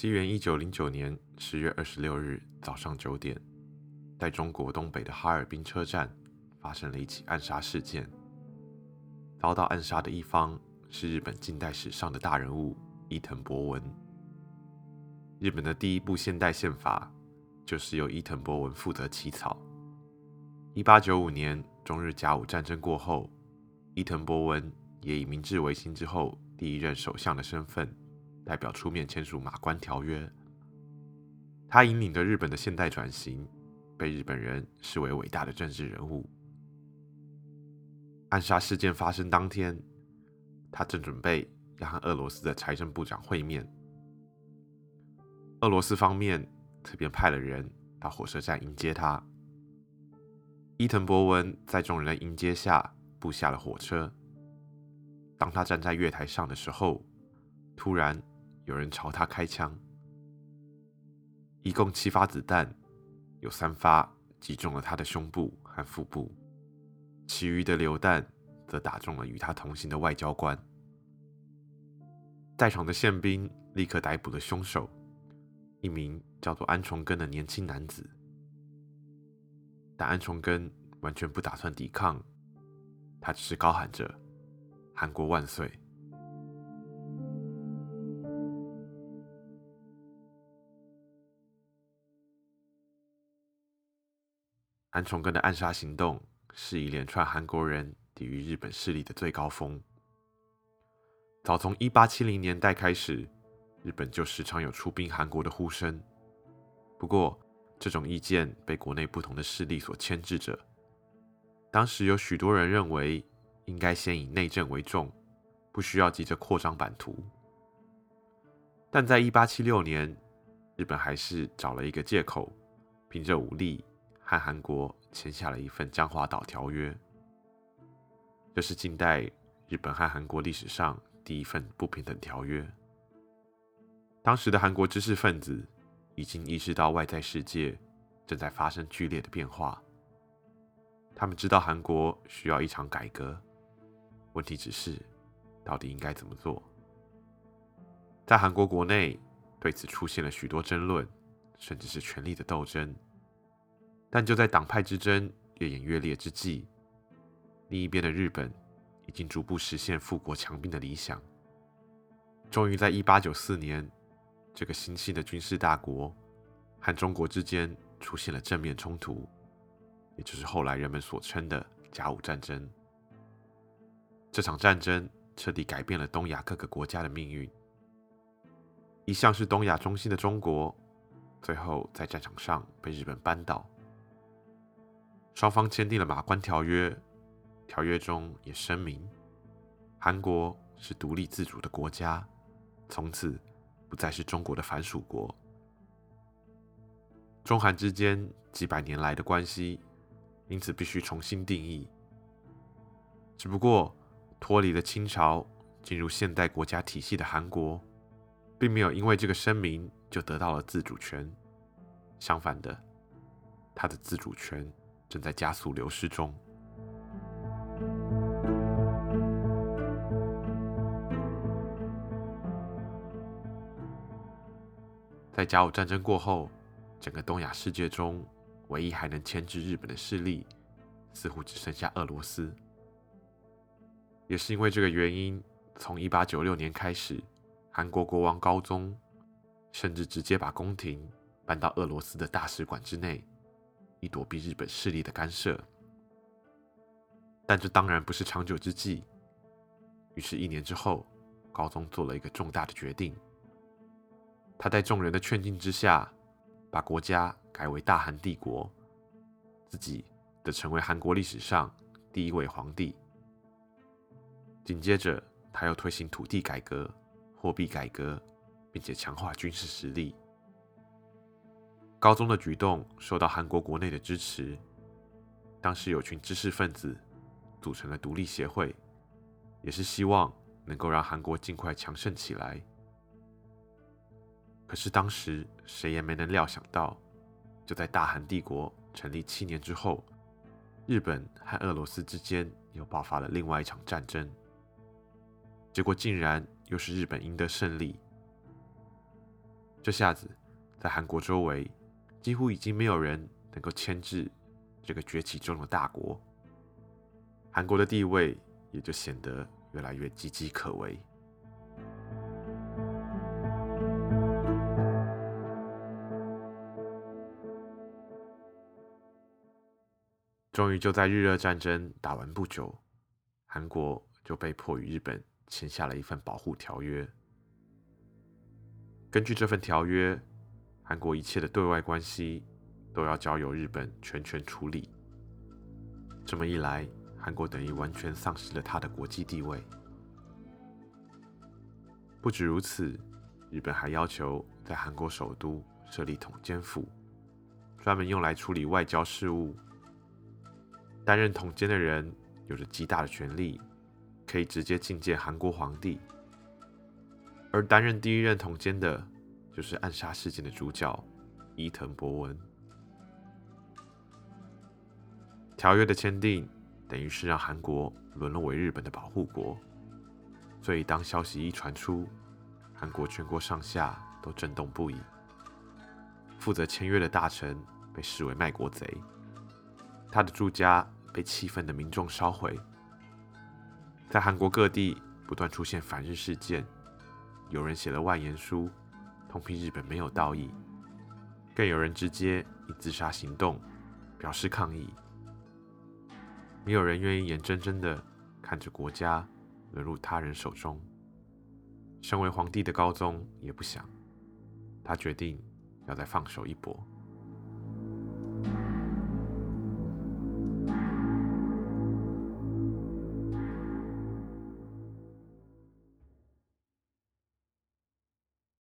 西元一九零九年十月二十六日早上九点，在中国东北的哈尔滨车站发生了一起暗杀事件。遭到暗杀的一方是日本近代史上的大人物伊藤博文。日本的第一部现代宪法就是由伊藤博文负责起草。一八九五年中日甲午战争过后，伊藤博文也以明治维新之后第一任首相的身份。代表出面签署《马关条约》，他引领着日本的现代转型，被日本人视为伟大的政治人物。暗杀事件发生当天，他正准备要和俄罗斯的财政部长会面。俄罗斯方面特别派了人到火车站迎接他。伊藤博文在众人的迎接下步下了火车。当他站在月台上的时候，突然。有人朝他开枪，一共七发子弹，有三发击中了他的胸部和腹部，其余的榴弹则打中了与他同行的外交官。在场的宪兵立刻逮捕了凶手，一名叫做安重根的年轻男子。但安重根完全不打算抵抗，他只是高喊着“韩国万岁”。安重根的暗杀行动是一连串韩国人抵御日本势力的最高峰。早从1870年代开始，日本就时常有出兵韩国的呼声。不过，这种意见被国内不同的势力所牵制着。当时有许多人认为，应该先以内政为重，不需要急着扩张版图。但在1876年，日本还是找了一个借口，凭着武力。和韩国签下了一份《江华岛条约》，这是近代日本和韩国历史上第一份不平等条约。当时的韩国知识分子已经意识到外在世界正在发生剧烈的变化，他们知道韩国需要一场改革，问题只是到底应该怎么做。在韩国国内对此出现了许多争论，甚至是权力的斗争。但就在党派之争越演越烈之际，另一边的日本已经逐步实现富国强兵的理想。终于在1894年，这个新兴的军事大国和中国之间出现了正面冲突，也就是后来人们所称的甲午战争。这场战争彻底改变了东亚各个国家的命运。一向是东亚中心的中国，最后在战场上被日本扳倒。双方签订了《马关条约》，条约中也声明，韩国是独立自主的国家，从此不再是中国的藩属国。中韩之间几百年来的关系，因此必须重新定义。只不过，脱离了清朝，进入现代国家体系的韩国，并没有因为这个声明就得到了自主权，相反的，它的自主权。正在加速流失中。在甲午战争过后，整个东亚世界中，唯一还能牵制日本的势力，似乎只剩下俄罗斯。也是因为这个原因，从一八九六年开始，韩国国王高宗甚至直接把宫廷搬到俄罗斯的大使馆之内。以躲避日本势力的干涉，但这当然不是长久之计。于是，一年之后，高宗做了一个重大的决定。他在众人的劝进之下，把国家改为大韩帝国，自己则成为韩国历史上第一位皇帝。紧接着，他又推行土地改革、货币改革，并且强化军事实力。高宗的举动受到韩国国内的支持，当时有群知识分子组成了独立协会，也是希望能够让韩国尽快强盛起来。可是当时谁也没能料想到，就在大韩帝国成立七年之后，日本和俄罗斯之间又爆发了另外一场战争，结果竟然又是日本赢得胜利。这下子，在韩国周围几乎已经没有人能够牵制这个崛起中的大国，韩国的地位也就显得越来越岌岌可危。终于就在日俄战争打完不久，韩国就被迫与日本签下了一份保护条约。根据这份条约，韩国一切的对外关系都要交由日本全权处理。这么一来，韩国等于完全丧失了他的国际地位。不止如此，日本还要求在韩国首都设立统监府，专门用来处理外交事务。担任统监的人有着极大的权力，可以直接觐见韩国皇帝。而担任第一任统监的，就是暗杀事件的主角伊藤博文。条约的签订，等于是让韩国沦落为日本的保护国。所以，当消息一传出，韩国全国上下都震动不已。负责签约的大臣被视为卖国贼。他的住家被气愤的民众烧毁，在韩国各地不断出现反日事件，有人写了万言书，痛批日本没有道义，更有人直接以自杀行动表示抗议。没有人愿意眼睁睁的看着国家沦入他人手中。身为皇帝的高宗也不想，他决定要再放手一搏。